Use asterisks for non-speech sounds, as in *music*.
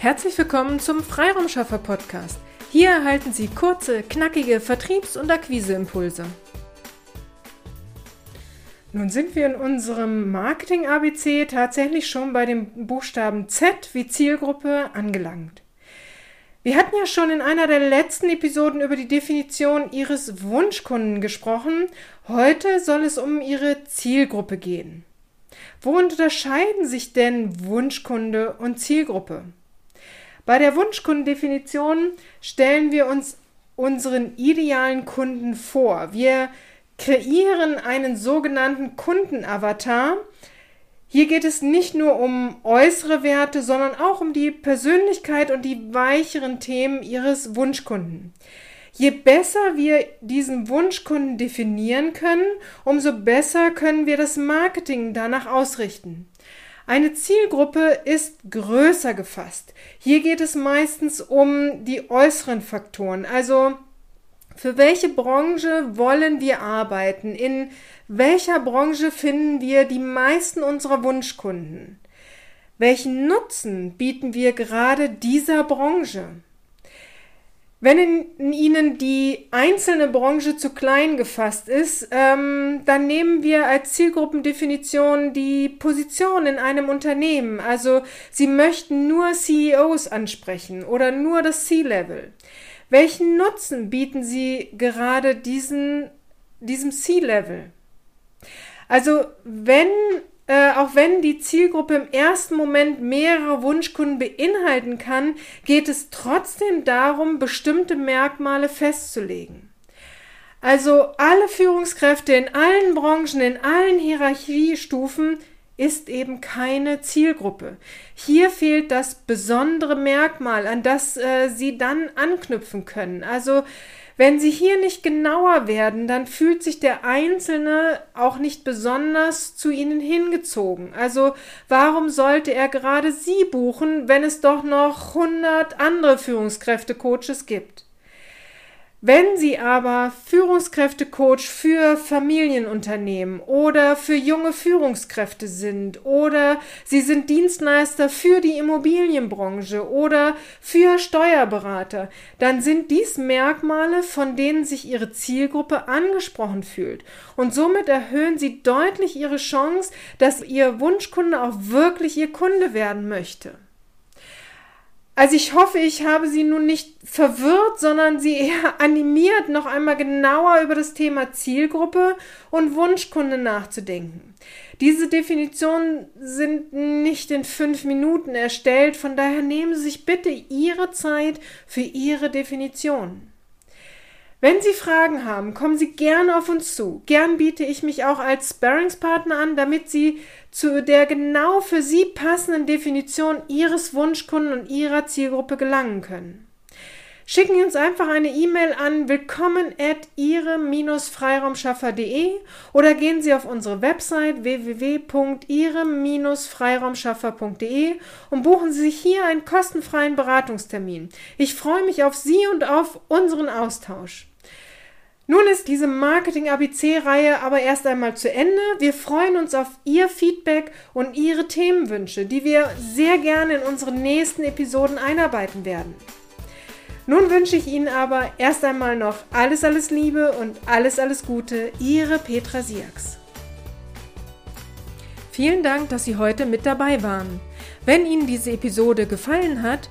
Herzlich willkommen zum Freiraumschaffer Podcast. Hier erhalten Sie kurze, knackige Vertriebs- und Akquiseimpulse. Nun sind wir in unserem Marketing ABC tatsächlich schon bei dem Buchstaben Z wie Zielgruppe angelangt. Wir hatten ja schon in einer der letzten Episoden über die Definition Ihres Wunschkunden gesprochen. Heute soll es um Ihre Zielgruppe gehen. Wo unterscheiden sich denn Wunschkunde und Zielgruppe? Bei der Wunschkundendefinition stellen wir uns unseren idealen Kunden vor. Wir kreieren einen sogenannten Kundenavatar. Hier geht es nicht nur um äußere Werte, sondern auch um die Persönlichkeit und die weicheren Themen Ihres Wunschkunden. Je besser wir diesen Wunschkunden definieren können, umso besser können wir das Marketing danach ausrichten. Eine Zielgruppe ist größer gefasst. Hier geht es meistens um die äußeren Faktoren, also für welche Branche wollen wir arbeiten? In welcher Branche finden wir die meisten unserer Wunschkunden? Welchen Nutzen bieten wir gerade dieser Branche? Wenn in Ihnen die einzelne Branche zu klein gefasst ist, ähm, dann nehmen wir als Zielgruppendefinition die Position in einem Unternehmen. Also Sie möchten nur CEOs ansprechen oder nur das C-Level. Welchen Nutzen bieten Sie gerade diesen, diesem C-Level? Also wenn äh, auch wenn die Zielgruppe im ersten Moment mehrere Wunschkunden beinhalten kann, geht es trotzdem darum, bestimmte Merkmale festzulegen. Also alle Führungskräfte in allen Branchen, in allen Hierarchiestufen ist eben keine Zielgruppe. Hier fehlt das besondere Merkmal, an das äh, Sie dann anknüpfen können. Also wenn sie hier nicht genauer werden, dann fühlt sich der Einzelne auch nicht besonders zu ihnen hingezogen. Also warum sollte er gerade sie buchen, wenn es doch noch 100 andere Führungskräfte-Coaches gibt? Wenn Sie aber Führungskräftecoach für Familienunternehmen oder für junge Führungskräfte sind oder Sie sind Dienstleister für die Immobilienbranche oder für Steuerberater, dann sind dies Merkmale, von denen sich Ihre Zielgruppe angesprochen fühlt. Und somit erhöhen Sie deutlich Ihre Chance, dass Ihr Wunschkunde auch wirklich Ihr Kunde werden möchte. Also ich hoffe, ich habe Sie nun nicht verwirrt, sondern Sie eher *laughs* animiert, noch einmal genauer über das Thema Zielgruppe und Wunschkunde nachzudenken. Diese Definitionen sind nicht in fünf Minuten erstellt, von daher nehmen Sie sich bitte Ihre Zeit für Ihre Definition. Wenn Sie Fragen haben, kommen Sie gerne auf uns zu. Gern biete ich mich auch als Sparringspartner an, damit Sie zu der genau für Sie passenden Definition Ihres Wunschkunden und Ihrer Zielgruppe gelangen können. Schicken Sie uns einfach eine E-Mail an willkommen at ihre-freiraumschaffer.de oder gehen Sie auf unsere Website www.ihre-freiraumschaffer.de und buchen Sie sich hier einen kostenfreien Beratungstermin. Ich freue mich auf Sie und auf unseren Austausch. Nun ist diese Marketing-ABC-Reihe aber erst einmal zu Ende. Wir freuen uns auf Ihr Feedback und Ihre Themenwünsche, die wir sehr gerne in unseren nächsten Episoden einarbeiten werden. Nun wünsche ich Ihnen aber erst einmal noch alles, alles Liebe und alles, alles Gute. Ihre Petra Siaks. Vielen Dank, dass Sie heute mit dabei waren. Wenn Ihnen diese Episode gefallen hat,